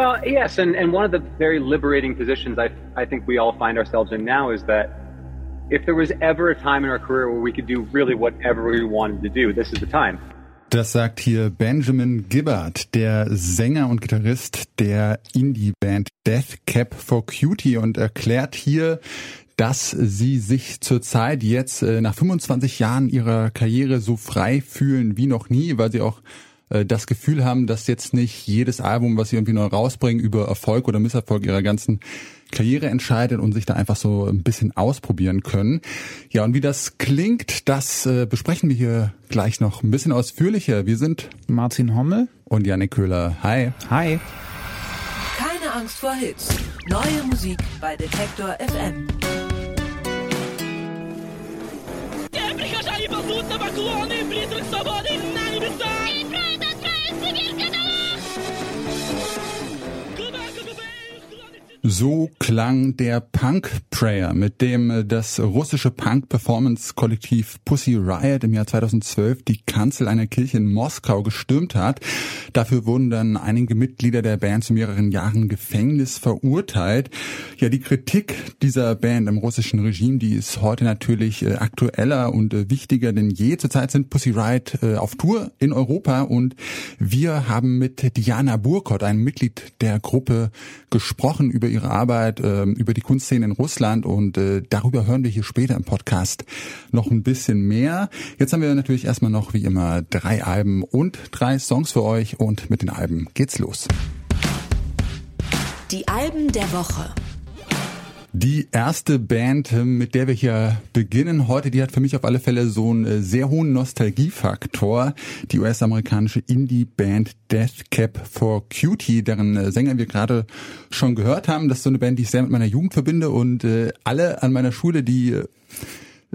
Well, yes, and, and one of the very liberating positions I, I think we all find ourselves in now is that if there was ever a time in our career where we could do really whatever we wanted to do, this is the time. Das sagt hier Benjamin Gibbard, der Sänger und Gitarrist der Indie-Band Death Cap for Cutie und erklärt hier, dass sie sich zurzeit jetzt äh, nach 25 Jahren ihrer Karriere so frei fühlen wie noch nie, weil sie auch äh, das Gefühl haben, dass jetzt nicht jedes Album, was sie irgendwie neu rausbringen, über Erfolg oder Misserfolg ihrer ganzen Karriere entscheidet und sich da einfach so ein bisschen ausprobieren können. Ja, und wie das klingt, das äh, besprechen wir hier gleich noch ein bisschen ausführlicher. Wir sind Martin Hommel und Janik Köhler. Hi. Hi. Keine Angst vor Hits. Neue Musik bei Detektor FM. ползут на поклоны, призрак свободы на небеса! Перед отправится вверх, So klang der Punk Prayer, mit dem äh, das russische Punk-Performance-Kollektiv Pussy Riot im Jahr 2012 die Kanzel einer Kirche in Moskau gestürmt hat. Dafür wurden dann einige Mitglieder der Band zu mehreren Jahren Gefängnis verurteilt. Ja, die Kritik dieser Band im russischen Regime, die ist heute natürlich äh, aktueller und äh, wichtiger denn je. Zurzeit sind Pussy Riot auf Tour in Europa und wir haben mit Diana Burkott, einem Mitglied der Gruppe, gesprochen über ihre Arbeit, äh, über die Kunstszene in Russland und äh, darüber hören wir hier später im Podcast noch ein bisschen mehr. Jetzt haben wir natürlich erstmal noch wie immer drei Alben und drei Songs für euch und mit den Alben geht's los. Die Alben der Woche. Die erste Band, äh, mit der wir hier beginnen heute, die hat für mich auf alle Fälle so einen äh, sehr hohen Nostalgiefaktor. Die US-amerikanische Indie-Band Death Cap for Cutie, deren äh, Sänger wir gerade schon gehört haben. Das ist so eine Band, die ich sehr mit meiner Jugend verbinde und alle an meiner Schule, die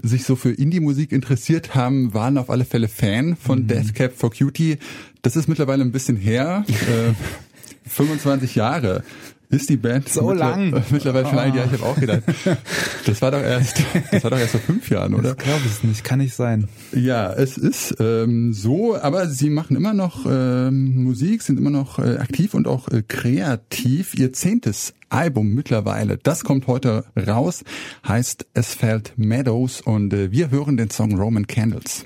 sich so für Indie-Musik interessiert haben, waren auf alle Fälle Fan von mhm. Death Cap for Cutie. Das ist mittlerweile ein bisschen her. äh, 25 Jahre ist die Band so lang. mittlerweile schon alt? Ja, ich habe auch gedacht. Das war doch erst, das war doch erst vor fünf Jahren, oder? Ich glaube es nicht, kann nicht sein. Ja, es ist ähm, so, aber sie machen immer noch ähm, Musik, sind immer noch äh, aktiv und auch äh, kreativ. Ihr zehntes Album mittlerweile, das kommt heute raus, heißt Asphalt Meadows und äh, wir hören den Song Roman Candles.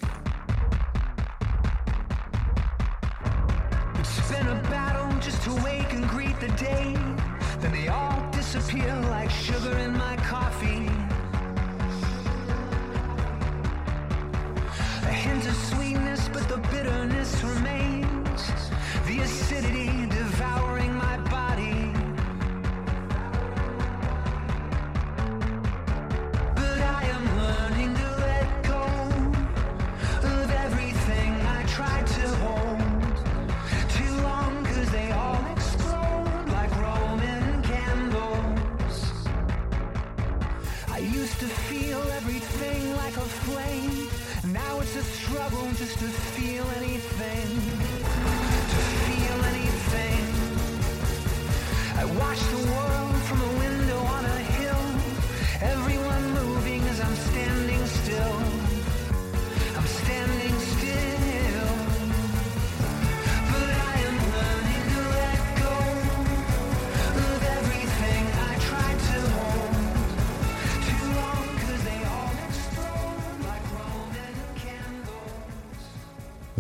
to feel any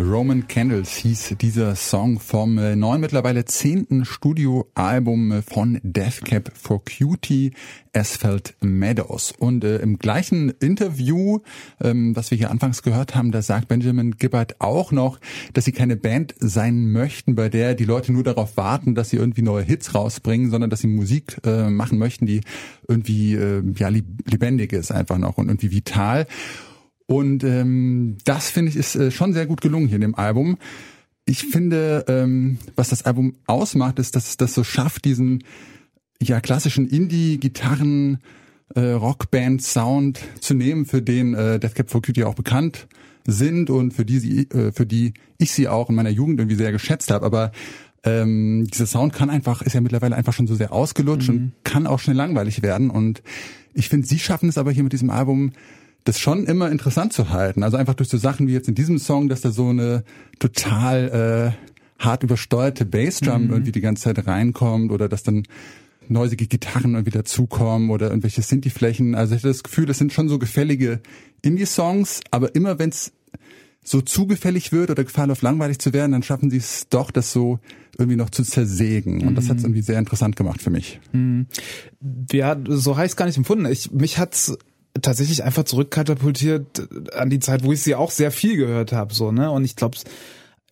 Roman Candles hieß dieser Song vom äh, neuen, mittlerweile zehnten Studioalbum äh, von Death Cap for Cutie, Asphalt Meadows. Und äh, im gleichen Interview, ähm, was wir hier anfangs gehört haben, da sagt Benjamin Gibbard auch noch, dass sie keine Band sein möchten, bei der die Leute nur darauf warten, dass sie irgendwie neue Hits rausbringen, sondern dass sie Musik äh, machen möchten, die irgendwie äh, ja lebendig ist einfach noch und irgendwie vital. Und ähm, das finde ich ist äh, schon sehr gut gelungen hier in dem Album. Ich finde, ähm, was das Album ausmacht, ist, dass es das so schafft, diesen ja klassischen Indie-Gitarren äh, Rockband-Sound zu nehmen, für den äh, Death Cab for Cutie auch bekannt sind und für die sie, äh, für die ich sie auch in meiner Jugend irgendwie sehr geschätzt habe. Aber ähm, dieser Sound kann einfach, ist ja mittlerweile einfach schon so sehr ausgelutscht mhm. und kann auch schnell langweilig werden. Und ich finde, sie schaffen es aber hier mit diesem Album das schon immer interessant zu halten. Also einfach durch so Sachen wie jetzt in diesem Song, dass da so eine total äh, hart übersteuerte Bassdrum Mhm. irgendwie die ganze Zeit reinkommt oder dass dann neusige Gitarren irgendwie dazukommen oder irgendwelche Sinti-Flächen. Also ich hatte das Gefühl, das sind schon so gefällige Indie-Songs, aber immer wenn es so zugefällig wird oder Gefahr läuft, langweilig zu werden, dann schaffen sie es doch, das so irgendwie noch zu zersägen. Und das hat es irgendwie sehr interessant gemacht für mich. Ja, so es gar nicht empfunden. Ich, mich hat's tatsächlich einfach zurückkatapultiert an die Zeit, wo ich sie auch sehr viel gehört habe. So, ne? Und ich glaube,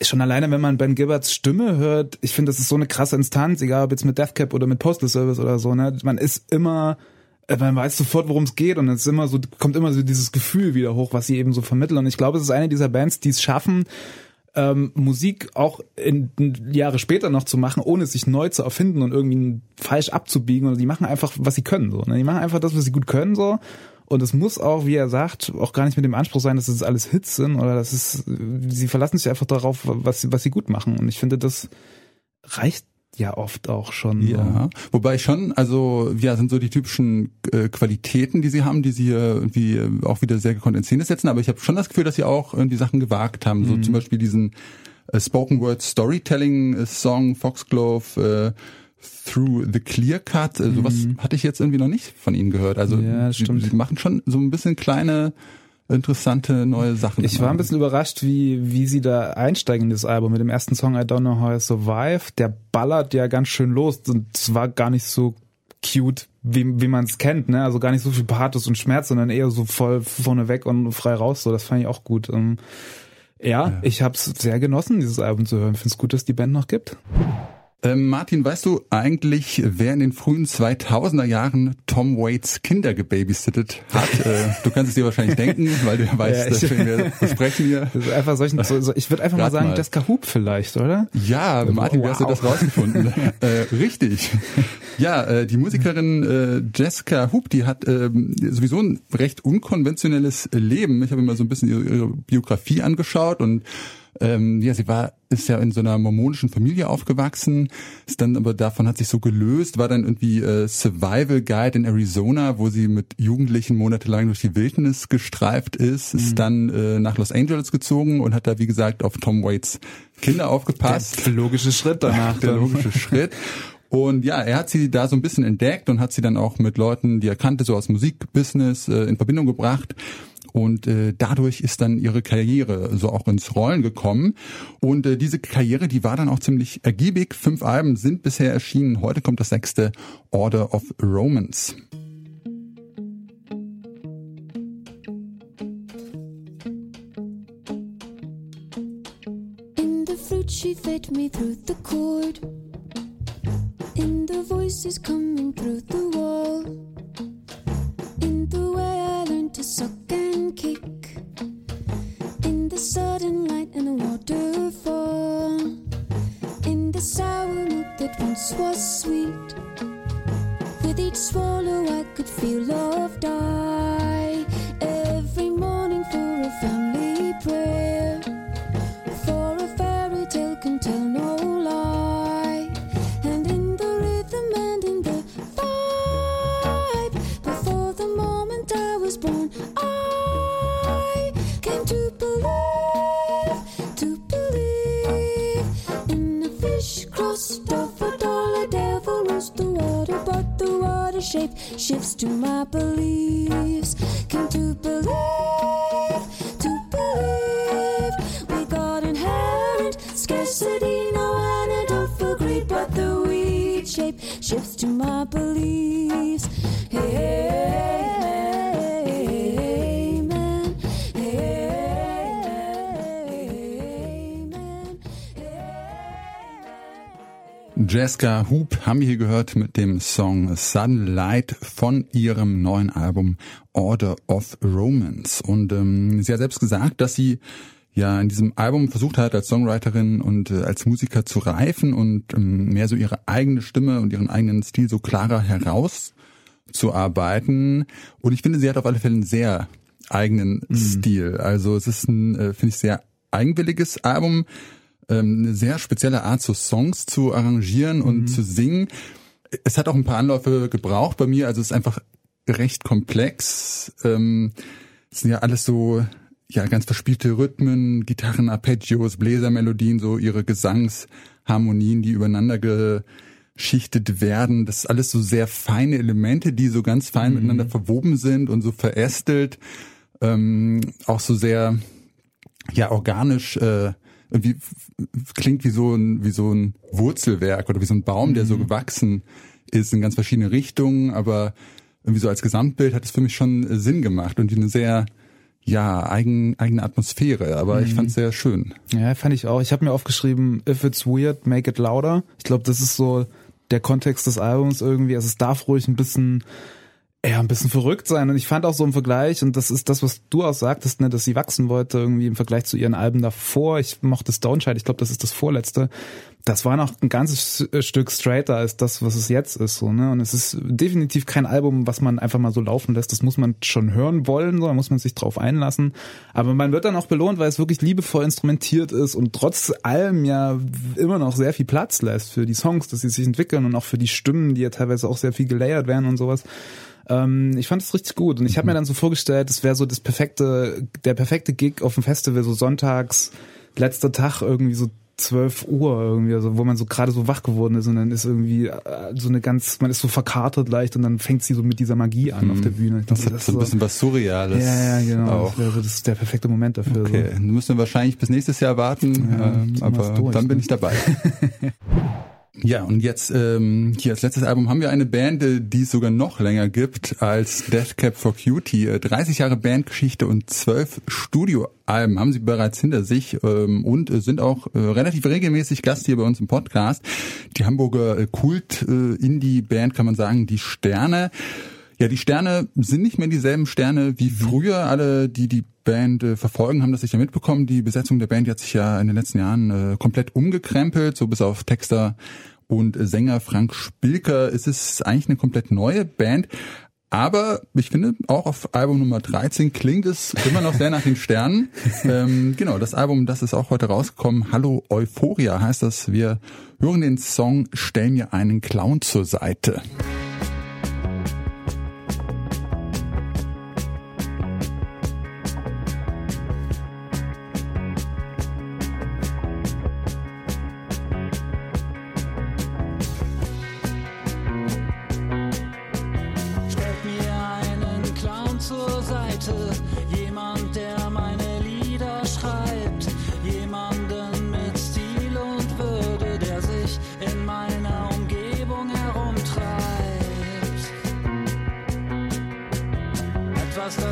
schon alleine, wenn man Ben Gilberts Stimme hört, ich finde, das ist so eine krasse Instanz, egal ob jetzt mit Deathcap oder mit Postal Service oder so, ne? Man ist immer, äh, man weiß sofort, worum es geht und es ist immer so, kommt immer so dieses Gefühl wieder hoch, was sie eben so vermitteln. Und ich glaube, es ist eine dieser Bands, die es schaffen, ähm, Musik auch in, in Jahre später noch zu machen, ohne sich neu zu erfinden und irgendwie falsch abzubiegen. Oder die machen einfach, was sie können. So, ne? Die machen einfach das, was sie gut können. so Und es muss auch, wie er sagt, auch gar nicht mit dem Anspruch sein, dass es alles Hits sind oder dass es, sie verlassen sich einfach darauf, was, sie- was sie gut machen. Und ich finde, das reicht ja oft auch schon. so. Ja, wobei schon, also ja, sind so die typischen äh, Qualitäten, die sie haben, die sie hier irgendwie auch wieder sehr gekonnt in Szene setzen, aber ich habe schon das Gefühl, dass sie auch irgendwie Sachen gewagt haben, so zum Beispiel diesen äh, Spoken Word Storytelling Song Foxglove äh, Through the Clear Cut, äh, sowas hatte ich jetzt irgendwie noch nicht von ihnen gehört. Also Ja, sie, stimmt. sie machen schon so ein bisschen kleine interessante neue Sachen. Ich war ein bisschen überrascht, wie, wie sie da einsteigen in das Album mit dem ersten Song I Don't Know How I Survive. Der ballert ja ganz schön los und es war gar nicht so cute, wie, wie man es kennt, ne? Also gar nicht so viel Pathos und Schmerz, sondern eher so voll vorne weg und frei raus. So, das fand ich auch gut. Ähm, ja, ich habe es sehr genossen, dieses Album zu hören. Finde es gut, dass die Band noch gibt. Ähm, Martin, weißt du eigentlich, wer in den frühen 2000er Jahren Tom Waits Kinder gebabysittet hat? äh, du kannst es dir wahrscheinlich denken, weil du ja weißt, Ja, dass wir besprechen hier. Das ist einfach solchen, so, so, ich würde einfach mal Rat sagen, mal. Jessica Hoop vielleicht, oder? Ja, Martin, wie hast du Wow. das rausgefunden? äh, richtig. Ja, äh, die Musikerin äh, Jessica Hoop, die hat ähm, sowieso ein recht unkonventionelles Leben. Ich habe mir mal so ein bisschen ihre, ihre Biografie angeschaut und ähm, ja, sie war ist ja in so einer mormonischen Familie aufgewachsen, ist dann aber davon hat sich so gelöst, war dann irgendwie äh, Survival Guide in Arizona, wo sie mit Jugendlichen monatelang durch die Wildnis gestreift ist, ist dann äh, nach Los Angeles gezogen und hat da wie gesagt auf Tom Waits Kinder aufgepasst Der logische Schritt danach. der logische Schritt. Und ja, er hat sie da so ein bisschen entdeckt und hat sie dann auch mit Leuten, die er kannte, so aus Musikbusiness äh, in Verbindung gebracht. Und äh, dadurch ist dann ihre Karriere so auch ins Rollen gekommen. Und äh, diese Karriere, die war dann auch ziemlich ergiebig. Fünf Alben sind bisher erschienen. Heute kommt das sechste Order of Romance. In the fruit she fed me through the cord. In the voices coming through the wall. Suck and kick. In the sudden light and the waterfall. In the sour milk that once was sweet. With each swallow I could feel love die. Jessica Hoop haben wir hier gehört mit dem Song Sunlight von ihrem neuen Album Order of Romance. Und ähm, sie hat selbst gesagt, dass sie ja in diesem Album versucht hat, als Songwriterin und äh, als Musiker zu reifen und ähm, mehr so ihre eigene Stimme und ihren eigenen Stil so klarer herauszuarbeiten. Und ich finde, sie hat auf alle Fälle einen sehr eigenen Stil. Also es ist ein, äh, finde ich, sehr eigenwilliges Album ähm, eine sehr spezielle Art, so Songs zu arrangieren und zu singen. Es hat auch ein paar Anläufe gebraucht bei mir, also es ist einfach recht komplex. Ähm, es sind ja alles so ja ganz verspielte Rhythmen, Gitarren, Arpeggios, Bläsermelodien, so ihre Gesangsharmonien, die übereinander geschichtet werden. Das ist alles so sehr feine Elemente, die so ganz fein mhm. miteinander verwoben sind und so verästelt. Ähm, auch so sehr ja organisch äh, irgendwie klingt wie so ein wie so ein Wurzelwerk oder wie so ein Baum, der so mhm. gewachsen ist in ganz verschiedene Richtungen, aber irgendwie so als Gesamtbild hat es für mich schon äh, Sinn gemacht und eine sehr ja, eigen, eigene Atmosphäre, aber mhm. ich fand es sehr schön. Ja, fand ich auch. Ich habe mir aufgeschrieben, if it's weird, make it louder. Ich glaube, das ist so der Kontext des Albums irgendwie. Also es darf ruhig ein bisschen ja, ein bisschen verrückt sein. Und ich fand auch so im Vergleich, und das ist das, was du auch sagtest, ne, dass sie wachsen wollte, irgendwie im Vergleich zu ihren Alben davor. Ich mochte Stoneshide, ich glaube, das ist das vorletzte. Das war noch ein ganzes äh, Stück straighter als das, was es jetzt ist, so, ne. Und es ist definitiv kein Album, was man einfach mal so laufen lässt. Das muss man schon hören wollen, so, da muss man sich drauf einlassen. Aber man wird dann auch belohnt, weil es wirklich liebevoll instrumentiert ist und trotz allem ja immer noch sehr viel Platz lässt für die Songs, dass sie sich entwickeln und auch für die Stimmen, die ja teilweise auch sehr viel gelayert werden und sowas. Ähm, ich fand es richtig gut und ich habe mir mhm. dann so vorgestellt, es wäre so das perfekte, der perfekte Gig auf dem Festival, so sonntags, letzter Tag irgendwie so 12 Uhr irgendwie, also wo man so gerade so wach geworden ist und dann ist irgendwie äh, so eine ganz, man ist so verkartet leicht und dann fängt sie so mit dieser Magie an mhm. auf der Bühne. das hat so ein bisschen was Surreales. Ja, ja, genau. Auch. Das, wäre, das ist der perfekte Moment dafür. Okay, so. müssen wir wahrscheinlich bis nächstes Jahr warten, ja, äh, aber dann bin ich dabei. Ja, und jetzt ähm, hier als letztes Album haben wir eine Band, äh, die es sogar noch länger gibt als Death Cap for Cutie. 30 äh, Jahre Bandgeschichte und 12 Studioalben haben sie bereits hinter sich ähm, und äh, sind auch äh, relativ regelmäßig Gast hier bei uns im Podcast. Die Hamburger Kult-Indie-Band kann man sagen, die Sterne. Ja, die Sterne sind nicht mehr dieselben Sterne wie früher. Alle, die die Band äh, verfolgen, haben das sicher mitbekommen. Die Besetzung der Band hat sich ja in den letzten Jahren äh, komplett umgekrempelt, so bis auf Texter und Sänger Frank Spilker ist es eigentlich eine komplett neue Band. Aber ich finde, auch auf Album Nummer 13 klingt es immer noch sehr nach den Sternen. ähm, genau, das Album, das ist auch heute rausgekommen. Hallo Euphoria heißt das. Wir hören den Song Stell mir einen Clown zur Seite.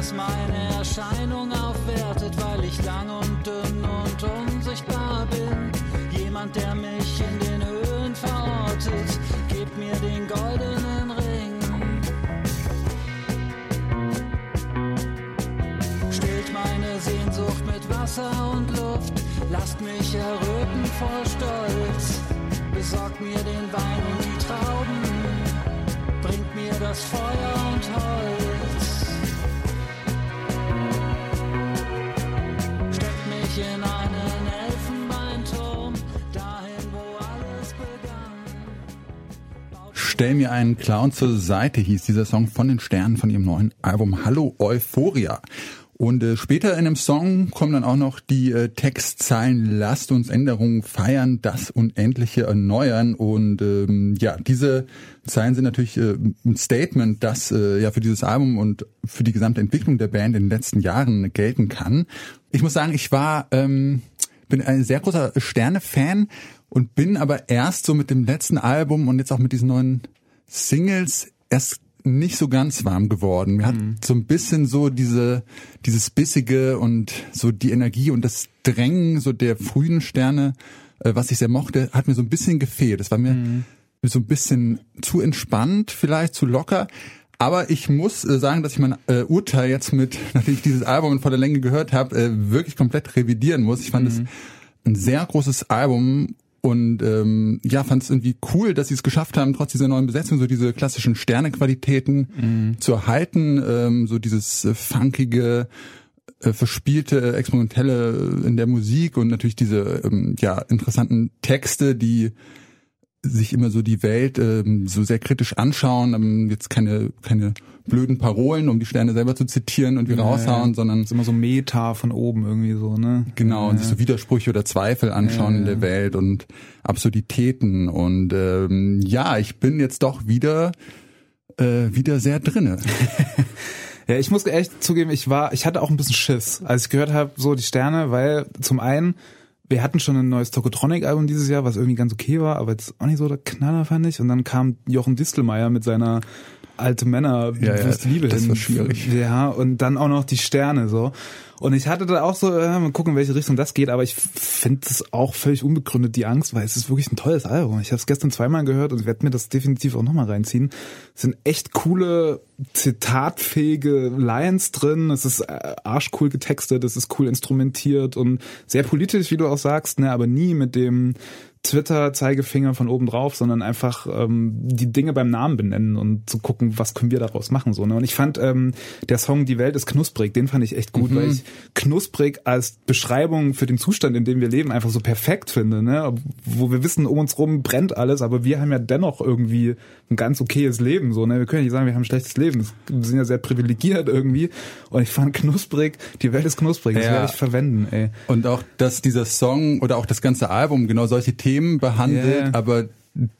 das meine Erscheinung aufwertet, weil ich lang und dünn und unsichtbar bin. Jemand, der mich in den Höhen verortet, gebt mir den goldenen Ring. Stillt meine Sehnsucht mit Wasser und Luft, lasst mich erröten vor Stolz. Besorgt mir den Wein und die Trauben, bringt mir das Feuer und Holz. Stell mir einen Clown zur Seite hieß dieser Song von den Sternen von ihrem neuen Album Hallo Euphoria. Und äh, später in dem Song kommen dann auch noch die äh, Textzeilen Lasst uns Änderungen feiern, das Unendliche erneuern. Und ähm, ja, diese Zeilen sind natürlich äh, ein Statement, das äh, ja für dieses Album und für die gesamte Entwicklung der Band in den letzten Jahren gelten kann. Ich muss sagen, ich war ähm, bin ein sehr großer Sterne-Fan und bin aber erst so mit dem letzten Album und jetzt auch mit diesen neuen Singles erst nicht so ganz warm geworden. Mir hat mhm. so ein bisschen so diese, dieses Bissige und so die Energie und das Drängen so der frühen Sterne, äh, was ich sehr mochte, hat mir so ein bisschen gefehlt. Das war mir mhm. so ein bisschen zu entspannt, vielleicht zu locker. Aber ich muss äh, sagen, dass ich mein äh, Urteil jetzt mit, nachdem ich dieses Album in voller Länge gehört habe, äh, wirklich komplett revidieren muss. Ich fand es mhm. ein sehr großes Album und ähm, ja, fand es irgendwie cool, dass sie es geschafft haben, trotz dieser neuen Besetzung so diese klassischen Sternequalitäten mhm. zu erhalten, ähm, so dieses äh, funkige, äh, verspielte, experimentelle in der Musik und natürlich diese ähm, ja interessanten Texte, die sich immer so die Welt ähm, so sehr kritisch anschauen, ähm, jetzt keine keine blöden Parolen, um die Sterne selber zu zitieren und wieder Ja, raushauen, ja. sondern ist immer so Meta von oben irgendwie so, ne? Genau, und Ja. sich so Widersprüche oder Zweifel anschauen in der. Welt und Absurditäten. Und ähm, ja, ich bin jetzt doch wieder äh, wieder sehr drinne. Ja, ich muss echt zugeben, ich war, ich hatte auch ein bisschen Schiss, als ich gehört habe, so die Sterne, weil zum einen, wir hatten schon ein neues Tokotronic-Album dieses Jahr, was irgendwie ganz okay war, aber jetzt auch nicht so der Knaller, fand ich. Und dann kam Jochen Distelmeier mit seiner alte Männer, Ja, ja, wo ist die Liebe das hin? war schwierig. Ja, und dann auch noch die Sterne so. Und ich hatte da auch so, äh, mal gucken, in welche Richtung das geht, aber ich finde es auch völlig unbegründet, die Angst, weil es ist wirklich ein tolles Album. Ich habe es gestern zweimal gehört und werde mir das definitiv auch nochmal reinziehen. Es sind echt coole, zitatfähige Lines drin, es ist äh, arschcool getextet, es ist cool instrumentiert und sehr politisch, wie du auch sagst, ne, aber nie mit dem Twitter-Zeigefinger von oben drauf, sondern einfach ähm, die Dinge beim Namen benennen und zu gucken, was können wir daraus machen. so. Ne? Und ich fand ähm, der Song Die Welt ist knusprig, den fand ich echt gut, weil ich knusprig als Beschreibung für den Zustand, in dem wir leben, einfach so perfekt finde. Ne? Wo wir wissen, um uns rum brennt alles, aber wir haben ja dennoch irgendwie ein ganz okayes Leben. So, ne? Wir können ja nicht sagen, wir haben ein schlechtes Leben. Wir sind ja sehr privilegiert irgendwie. Und ich fand knusprig, die Welt ist knusprig, das Ja. werde ich verwenden. Ey. Und auch, dass dieser Song oder auch das ganze Album genau solche Themen behandelt, Ja. aber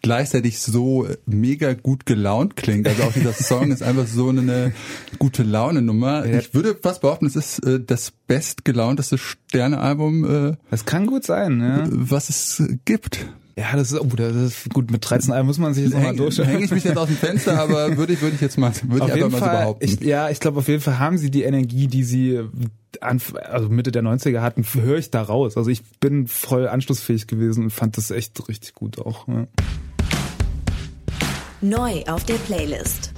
gleichzeitig so mega gut gelaunt klingt. Also auch dieser Song ist einfach so eine gute Laune-Nummer. Ja. Ich würde fast behaupten, es ist äh, das bestgelaunteste Sterne-Album, äh, Das kann gut sein, ja. was es gibt. Ja, das ist, oh, das ist gut. Mit 13 Alben muss man sich jetzt nochmal Häng- durch. Hänge ich mich jetzt aus dem Fenster, aber würde ich, würde ich jetzt mal, würde ich Auf einfach jeden mal so Fall, behaupten. ich, ja, ich glaube, auf jeden Fall haben sie die Energie, die sie Anf also Mitte der 90er hatten, höre ich da raus. Also ich bin voll anschlussfähig gewesen und fand das echt richtig gut auch. Ja. Neu auf der Playlist.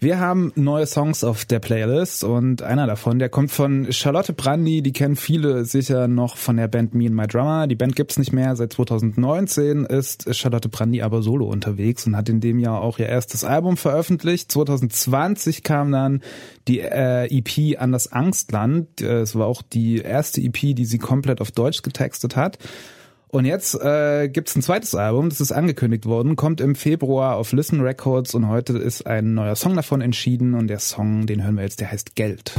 Wir haben neue Songs auf der Playlist und einer davon, der kommt von Charlotte Brandy, die kennen viele sicher noch von der Band Me and My Drummer. Die Band gibt's nicht mehr, seit 2019 ist Charlotte Brandy aber solo unterwegs und hat in dem Jahr auch ihr erstes Album veröffentlicht. 2020 kam dann die äh, EP An das Angstland. Äh, Es war auch die erste EP, die sie komplett auf Deutsch getextet hat. Und jetzt äh, gibt's ein zweites Album, das ist angekündigt worden, kommt im Februar auf Listen Records und heute ist ein neuer Song davon entschieden und der Song, den hören wir jetzt, der heißt Geld.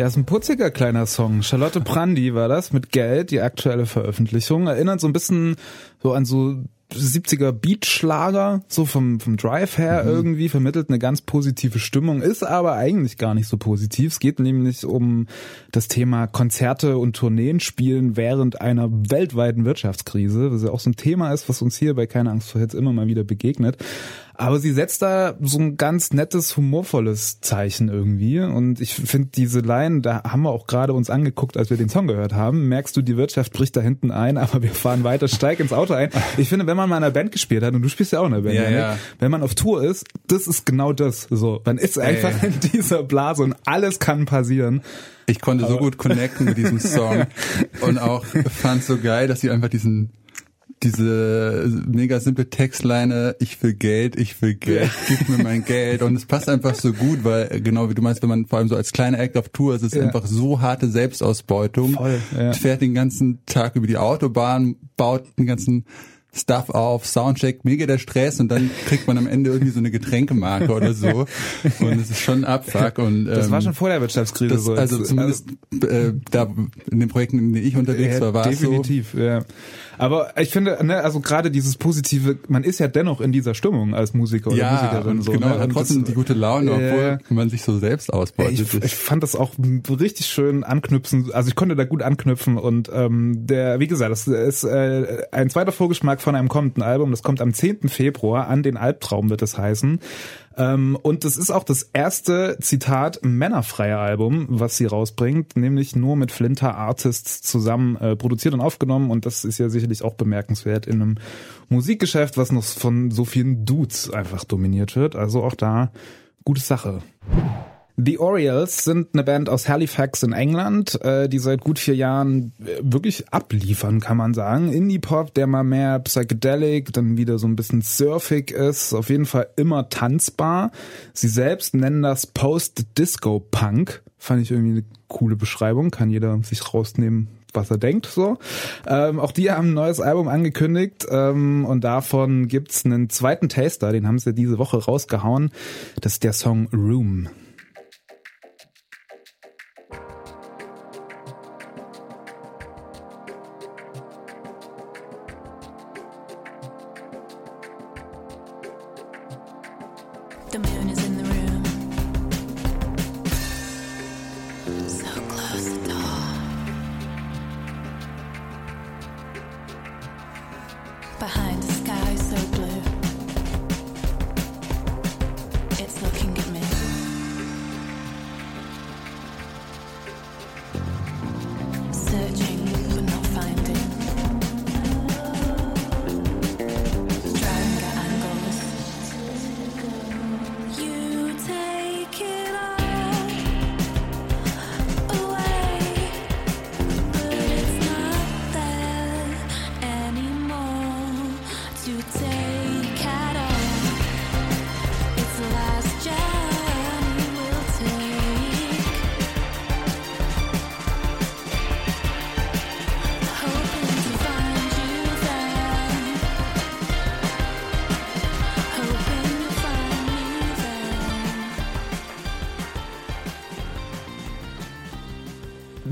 Ja, ist ein putziger kleiner Song. Charlotte Brandy war das mit Geld, die aktuelle Veröffentlichung. Erinnert so ein bisschen so an so 70er Beatschlager, so vom, vom Drive her irgendwie, vermittelt eine ganz positive Stimmung, ist aber eigentlich gar nicht so positiv. Es geht nämlich um das Thema Konzerte und Tourneen spielen während einer weltweiten Wirtschaftskrise, was ja auch so ein Thema ist, was uns hier bei Keine Angst vor Hits immer mal wieder begegnet. Aber sie setzt da so ein ganz nettes, humorvolles Zeichen irgendwie. Und ich finde diese Line, da haben wir auch gerade uns angeguckt, als wir den Song gehört haben. Merkst du, die Wirtschaft bricht da hinten ein, aber wir fahren weiter, steig ins Auto ein. Ich finde, wenn man mal in einer Band gespielt hat, und du spielst ja auch in einer Band, Ja, ja. wenn man auf Tour ist, das ist genau das. So, man ist einfach in dieser Blase und alles kann passieren. Ich konnte so gut connecten mit diesem Song und auch fand so geil, dass sie einfach diesen diese mega simple Textleine, ich will Geld, ich will Geld, gib mir mein Geld und es passt einfach so gut, weil genau wie du meinst, wenn man vor allem so als kleiner Act auf Tour ist, ist Ja. einfach so harte Selbstausbeutung. Voll, ja. Fährt den ganzen Tag über die Autobahn, baut den ganzen Stuff auf, Soundcheck, mega der Stress und dann kriegt man am Ende irgendwie so eine Getränkemarke oder so und es ist schon ein Abfuck und ähm, Das war schon vor der Wirtschaftskrise das, so. also Es- zumindest äh, da in den Projekten, in denen ich unterwegs Ja, war, war es so. definitiv, ja. Aber ich finde, ne, also gerade dieses positive, man ist ja dennoch in dieser Stimmung als Musiker oder Ja, Musikerin und so. genau, ne? hat Und trotzdem das- die gute Laune, obwohl man sich so selbst ausbeutet. Ich, ich fand das auch richtig schön anknüpfen, also ich konnte da gut anknüpfen und ähm, der, wie gesagt, das ist äh, ein zweiter Vorgeschmack von einem kommenden Album, das kommt am 10. Februar an den Albtraum wird es heißen. Ähm, und das ist auch das erste Zitat männerfreie Album, was sie rausbringt, nämlich nur mit Flinter Artists zusammen äh, produziert und aufgenommen und das ist ja sicherlich auch bemerkenswert in einem Musikgeschäft, was noch von so vielen Dudes einfach dominiert wird. Also auch da gute Sache. The Orioles sind eine Band aus Halifax in England, äh, die seit gut vier Jahren äh, wirklich abliefern, kann man sagen. Indie-Pop, der mal mehr psychedelic, dann wieder so ein bisschen surfig ist, auf jeden Fall immer tanzbar. Sie selbst nennen das Post-Disco-Punk. Fand ich irgendwie eine coole Beschreibung, kann jeder sich rausnehmen, was er denkt so. Ähm, auch die haben ein neues Album angekündigt ähm, und davon gibt's einen zweiten Taster, den haben sie diese Woche rausgehauen. Das ist der Song Room. The moon is in the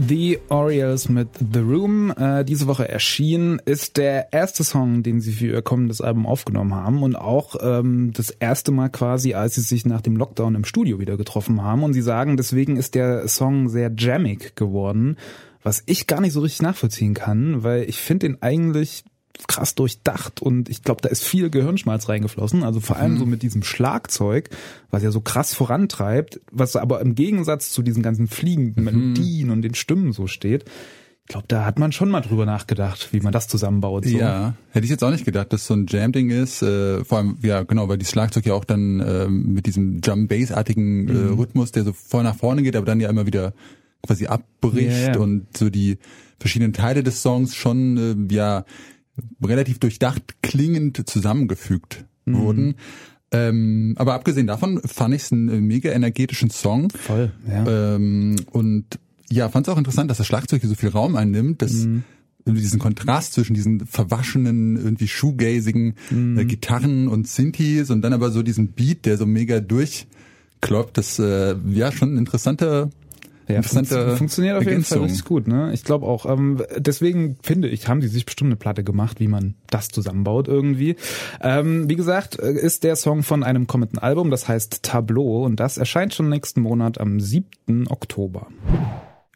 The Orioles mit The Room, äh, diese Woche erschienen, ist der erste Song, den sie für ihr kommendes Album aufgenommen haben und auch ähm, das erste Mal quasi, als sie sich nach dem Lockdown im Studio wieder getroffen haben. Und sie sagen, deswegen ist der Song sehr jammig geworden, was ich gar nicht so richtig nachvollziehen kann, weil ich finde den eigentlich krass durchdacht und ich glaube, da ist viel Gehirnschmalz reingeflossen, also vor allem so mit diesem Schlagzeug, was ja so krass vorantreibt, was aber im Gegensatz zu diesen ganzen fliegenden Melodien und den Stimmen so steht. Ich glaube, da hat man schon mal drüber nachgedacht, wie man das zusammenbaut. So. Ja, hätte ich jetzt auch nicht gedacht, dass so ein Jam-Ding ist. Äh, vor allem, ja, genau, weil die Schlagzeug ja auch dann ähm, mit diesem Drum-Bass-artigen äh, Mhm. Rhythmus, der so voll nach vorne geht, aber dann ja immer wieder quasi abbricht ja. und so die verschiedenen Teile des Songs schon äh, ja relativ durchdacht klingend zusammengefügt Mhm. wurden. Ähm, aber abgesehen davon fand ich es einen mega energetischen Song. Voll, ja. Ähm, und ja, fand es auch interessant, dass das Schlagzeug hier so viel Raum einnimmt, dass Mhm. diesen Kontrast zwischen diesen verwaschenen, irgendwie shoegazigen Mhm. äh, Gitarren und Synthes und dann aber so diesen Beat, der so mega durchkloppt, das äh, ja schon ein interessanter Ja, interessante funktioniert auf jeden Fall richtig gut. Ne? Ich glaube auch, ähm, deswegen finde ich, haben die sich bestimmt eine Platte gemacht, wie man das zusammenbaut irgendwie. Ähm, wie gesagt, äh, ist der Song von einem kommenden Album, das heißt Tableau und das erscheint schon nächsten Monat am 7. Oktober.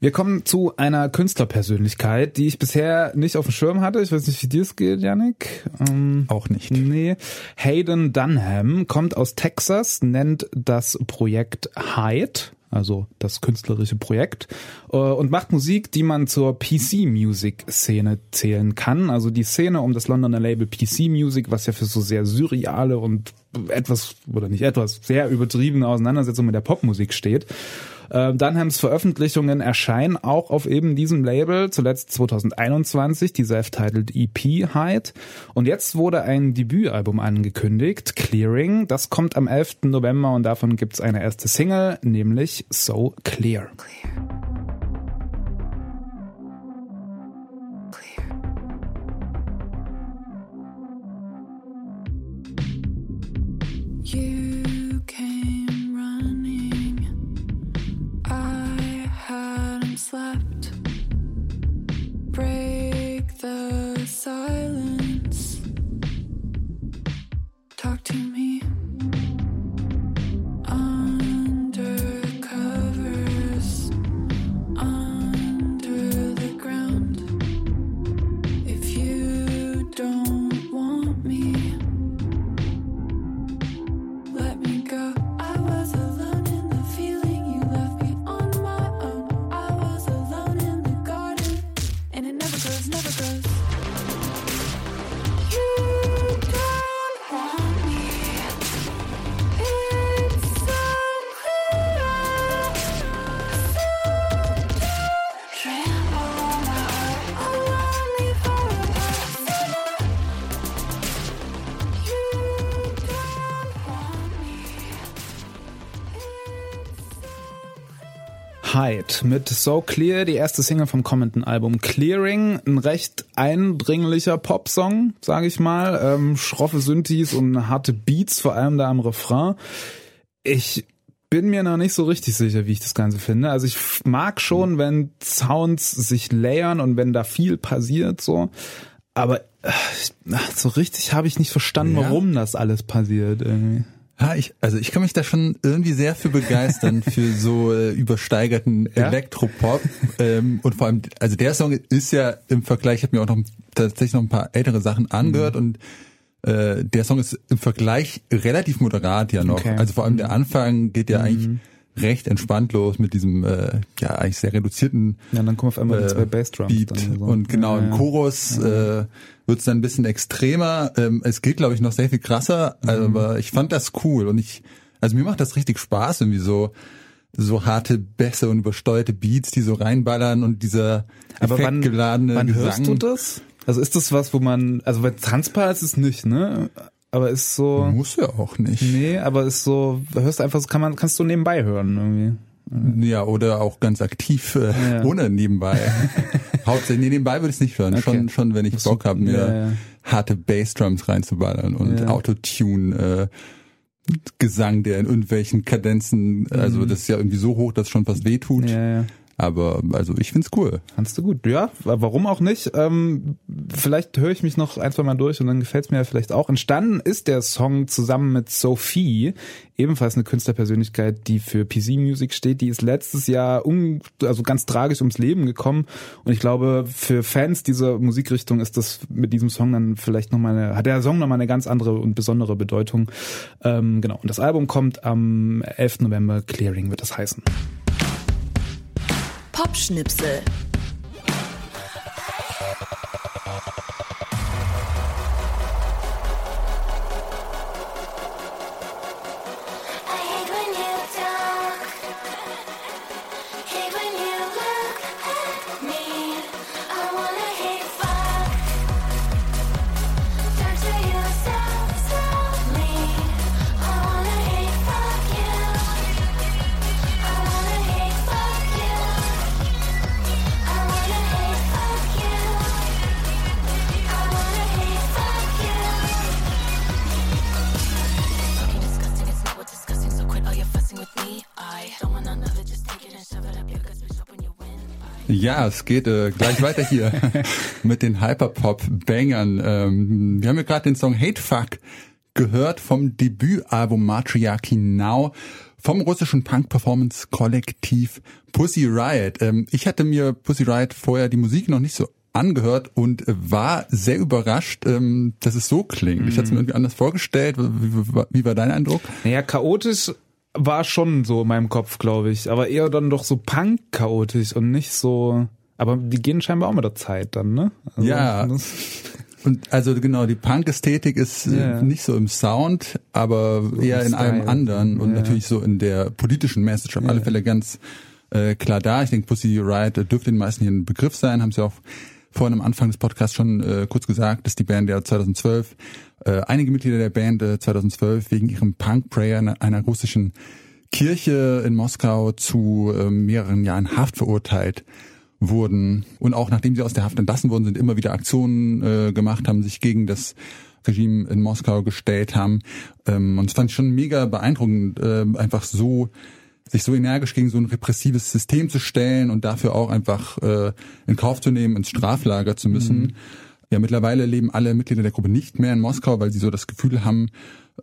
Wir kommen zu einer Künstlerpersönlichkeit, die ich bisher nicht auf dem Schirm hatte. Ich weiß nicht, wie dir es geht, Yannick. Ähm, auch nicht. Nee. Hayden Dunham kommt aus Texas, nennt das Projekt Hyde, also das künstlerische Projekt, äh, und macht Musik, die man zur PC-Music-Szene zählen kann. Also die Szene um das Londoner Label PC Music, was ja für so sehr surreale und etwas, oder nicht etwas, sehr übertriebene Auseinandersetzung mit der Popmusik steht. Äh, Dunhams Veröffentlichungen erscheinen auch auf eben diesem Label, zuletzt 2021, die self-titled EP Hyde. Und jetzt wurde ein Debütalbum angekündigt, Clearing. Das kommt am 11. November und davon gibt's eine erste Single, nämlich So Clear. You Hyde mit So Clear, die erste Single vom kommenden Album Clearing. Ein recht eindringlicher Popsong, sage ich mal. Ähm, schroffe Synthes und harte Beats, vor allem da am Refrain. Ich bin mir noch nicht so richtig sicher, wie ich das Ganze finde. Also ich mag schon, wenn Sounds sich layern und wenn da viel passiert, so. Aber äh, so richtig habe ich nicht verstanden, Ja? warum das alles passiert irgendwie. Ja, ich, also ich kann mich da schon irgendwie sehr für begeistern, für so äh, übersteigerten Ja? Elektropop. Ähm, und vor allem, also der Song ist ja im Vergleich, ich habe mir auch noch tatsächlich noch ein paar ältere Sachen angehört und äh, der Song ist im Vergleich relativ moderat ja noch. Okay. Also vor allem der Anfang geht ja eigentlich recht entspannt los mit diesem äh, ja eigentlich sehr reduzierten Ja, dann kommen auf einmal die äh, zwei Bassdrums. Beat. so. Und genau, Ja, im ja. Chorus äh, wird es dann ein bisschen extremer. Ähm, es geht, glaube ich, noch sehr viel krasser, Mhm. aber ich fand das cool und ich, also mir macht das richtig Spaß, irgendwie so so harte Bässe und übersteuerte Beats, die so reinballern und dieser Aber wann, wann Gesang. hörst du das? Also ist das was, wo man, also bei tanzbar ist es nicht, ne? Aber ist so, Muss ja auch nicht. nee, aber ist so, hörst einfach, kann man, kannst du nebenbei hören irgendwie. Ja, oder auch ganz aktiv, äh, Ja. ohne nebenbei. Hauptsächlich, nee, nebenbei würde ich es nicht hören. Okay. Schon, schon, wenn ich Bock habe, mir Ja, ja. harte Bassdrums reinzuballern und. Autotune, äh, Gesang, der in irgendwelchen Kadenzen, also das ist ja irgendwie so hoch, dass es schon fast wehtut. Mhm. Ja, ja. Aber also ich find's cool. Fandst du gut? Ja, warum auch nicht? Ähm, vielleicht höre ich mich noch ein, zwei Mal durch und dann gefällt's mir ja vielleicht auch. Entstanden ist der Song zusammen mit Sophie, ebenfalls eine Künstlerpersönlichkeit, die für PC Music steht. Die ist letztes Jahr um, also ganz tragisch ums Leben gekommen. Und ich glaube, für Fans dieser Musikrichtung ist das mit diesem Song dann vielleicht nochmal eine, hat der Song nochmal eine ganz andere und besondere Bedeutung. Ähm, genau. Und das Album kommt am 11. November. Clearing wird das heißen. Popschnipsel. Ja, es geht äh, gleich weiter hier mit den Hyperpop-Bangern. Ähm, wir haben ja gerade den Song Hate Fuck gehört vom Debütalbum Matriarchy Now vom russischen Punk-Performance-Kollektiv Pussy Riot. Ähm, ich hatte mir Pussy Riot vorher die Musik noch nicht so angehört und war sehr überrascht, ähm, dass es so klingt. Ich hatte es mir irgendwie anders vorgestellt. Wie, wie, wie war dein Eindruck? Naja, chaotisch war schon so in meinem Kopf, glaube ich. Aber eher dann doch so Punk-chaotisch und nicht so. Aber die gehen scheinbar auch mit der Zeit dann, ne? Also Ja. Und also genau, die Punk-Ästhetik ist äh, Ja. nicht so im Sound, aber eher in allem Style. anderen und natürlich so in der politischen Message auf alle Ja. Fälle ganz äh, klar da. Ich denke, Pussy Riot äh, dürfte den meisten hier ein Begriff sein, haben sie auch vorhin am Anfang des Podcasts schon äh, kurz gesagt, dass die Band ja 2012, äh, einige Mitglieder der Band äh, 2012 wegen ihrem Punk-Prayer in einer russischen Kirche in Moskau zu äh, mehreren Jahren Haft verurteilt wurden und auch nachdem sie aus der Haft entlassen worden sind, immer wieder Aktionen äh, gemacht haben, sich gegen das Regime in Moskau gestellt haben. Ähm, und das fand ich schon mega beeindruckend, äh, einfach so sich so energisch gegen so ein repressives System zu stellen und dafür auch einfach äh, in Kauf zu nehmen, ins Straflager zu müssen. Ja, mittlerweile leben alle Mitglieder der Gruppe nicht mehr in Moskau, weil sie so das Gefühl haben,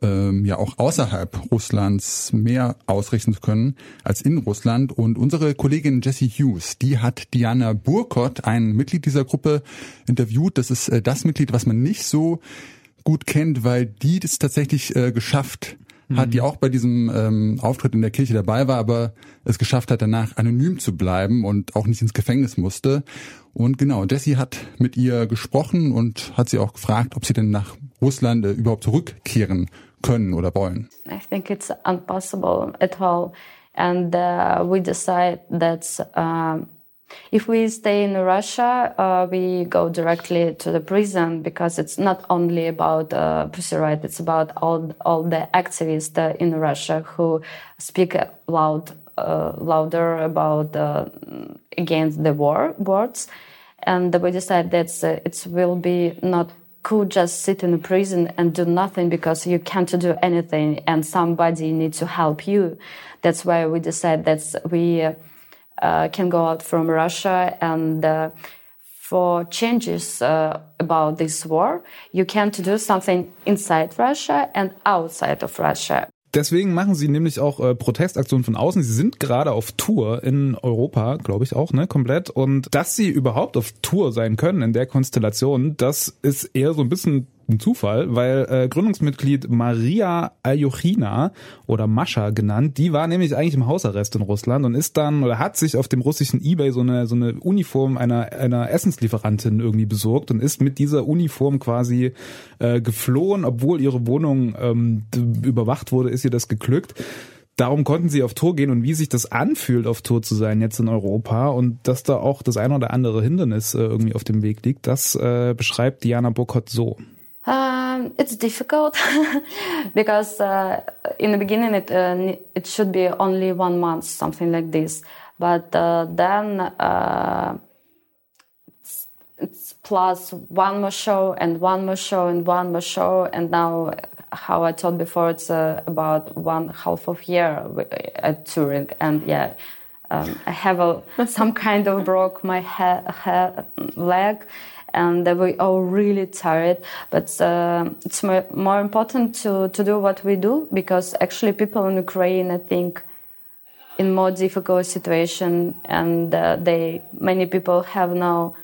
ähm, ja auch außerhalb Russlands mehr ausrichten zu können als in Russland. Und unsere Kollegin Jessie Hughes, die hat Diana Burkott, ein Mitglied dieser Gruppe, interviewt. Das ist äh, das Mitglied, was man nicht so gut kennt, weil die das tatsächlich äh, geschafft hat, die auch bei diesem ähm, Auftritt in der Kirche dabei war, aber es geschafft hat, danach anonym zu bleiben und auch nicht ins Gefängnis musste. Und genau, Jessie hat mit ihr gesprochen und hat sie auch gefragt, ob sie denn nach Russland äh, überhaupt zurückkehren können oder wollen. I think it's impossible at all. And uh, we decide that um, if we stay in Russia, uh, we go directly to the prison because it's not only about uh, Pussy Riot, it's about all, all the activists uh, in Russia who speak loud, uh, louder about uh, against the war words. And we decide that uh, it will be not cool just sit in a prison and do nothing because you can't do anything and somebody needs to help you. That's why we decide that we uh, can go out from Russia and uh, for changes uh, about this war, you can do something inside Russia and outside of Russia. Deswegen machen sie nämlich auch äh, Protestaktionen von außen. Sie sind gerade auf Tour in Europa, glaube ich auch, ne, komplett. Und dass sie überhaupt auf Tour sein können in der Konstellation, das ist eher so ein bisschen ein Zufall, weil äh, Gründungsmitglied Maria Aljochina oder Mascha genannt, die war nämlich eigentlich im Hausarrest in Russland und ist dann oder hat sich auf dem russischen Ebay so eine so eine Uniform einer einer Essenslieferantin irgendwie besorgt und ist mit dieser Uniform quasi äh, geflohen, obwohl ihre Wohnung ähm, überwacht wurde, ist ihr das geglückt. Darum konnten sie auf Tour gehen und wie sich das anfühlt, auf Tour zu sein jetzt in Europa und dass da auch das ein oder andere Hindernis äh, irgendwie auf dem Weg liegt, das äh, beschreibt Diana Burkott so. Um, it's difficult because uh, in the beginning it uh, it should be only one month, something like this. But uh, then uh, it's, it's plus one more show and one more show and one more show, and now, how I told before, it's uh, about one half of year at touring, and yeah. Um, I have a, some kind of broke my leg, and we are really tired. But uh, it's more, more important to, to do what we do because actually people in Ukraine, I think, in more difficult situation, and uh, they many people have now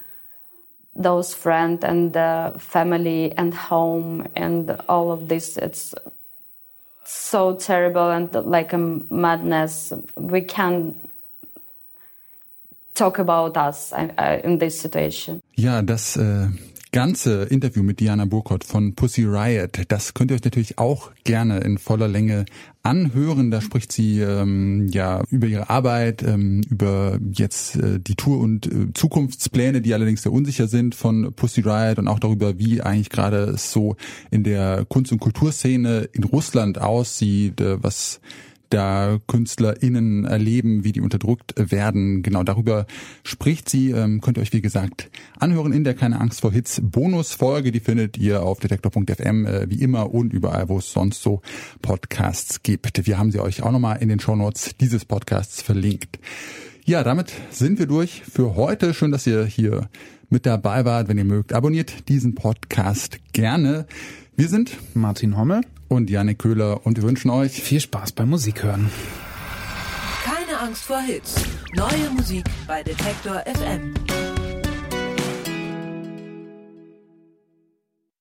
those friends and uh, family and home and all of this. It's so terrible and like a madness. We can talk about us uh, in this situation. Ja, das äh, ganze Interview mit Diana Burkott von Pussy Riot, das könnt ihr euch natürlich auch gerne in voller Länge anhören. Da spricht sie ähm, ja über ihre Arbeit, ähm, über jetzt äh, die Tour und äh, Zukunftspläne, die allerdings sehr unsicher sind von Pussy Riot und auch darüber, wie eigentlich gerade so in der Kunst- und Kulturszene in Russland aussieht, äh, was da KünstlerInnen erleben, wie die unterdrückt werden. Genau darüber spricht sie. Ähm, könnt ihr euch, wie gesagt, anhören in der Keine Angst vor Hits Bonusfolge. Die findet ihr auf detektor.fm äh, wie immer und überall, wo es sonst so Podcasts gibt. Wir haben sie euch auch nochmal in den Shownotes dieses Podcasts verlinkt. Ja, damit sind wir durch für heute. Schön, dass ihr hier mit dabei wart. Wenn ihr mögt, abonniert diesen Podcast gerne. Wir sind Martin Hommel und Janik Köhler und wir wünschen euch viel Spaß beim Musik hören. Keine Angst vor Hits. Neue Musik bei Detektor FM.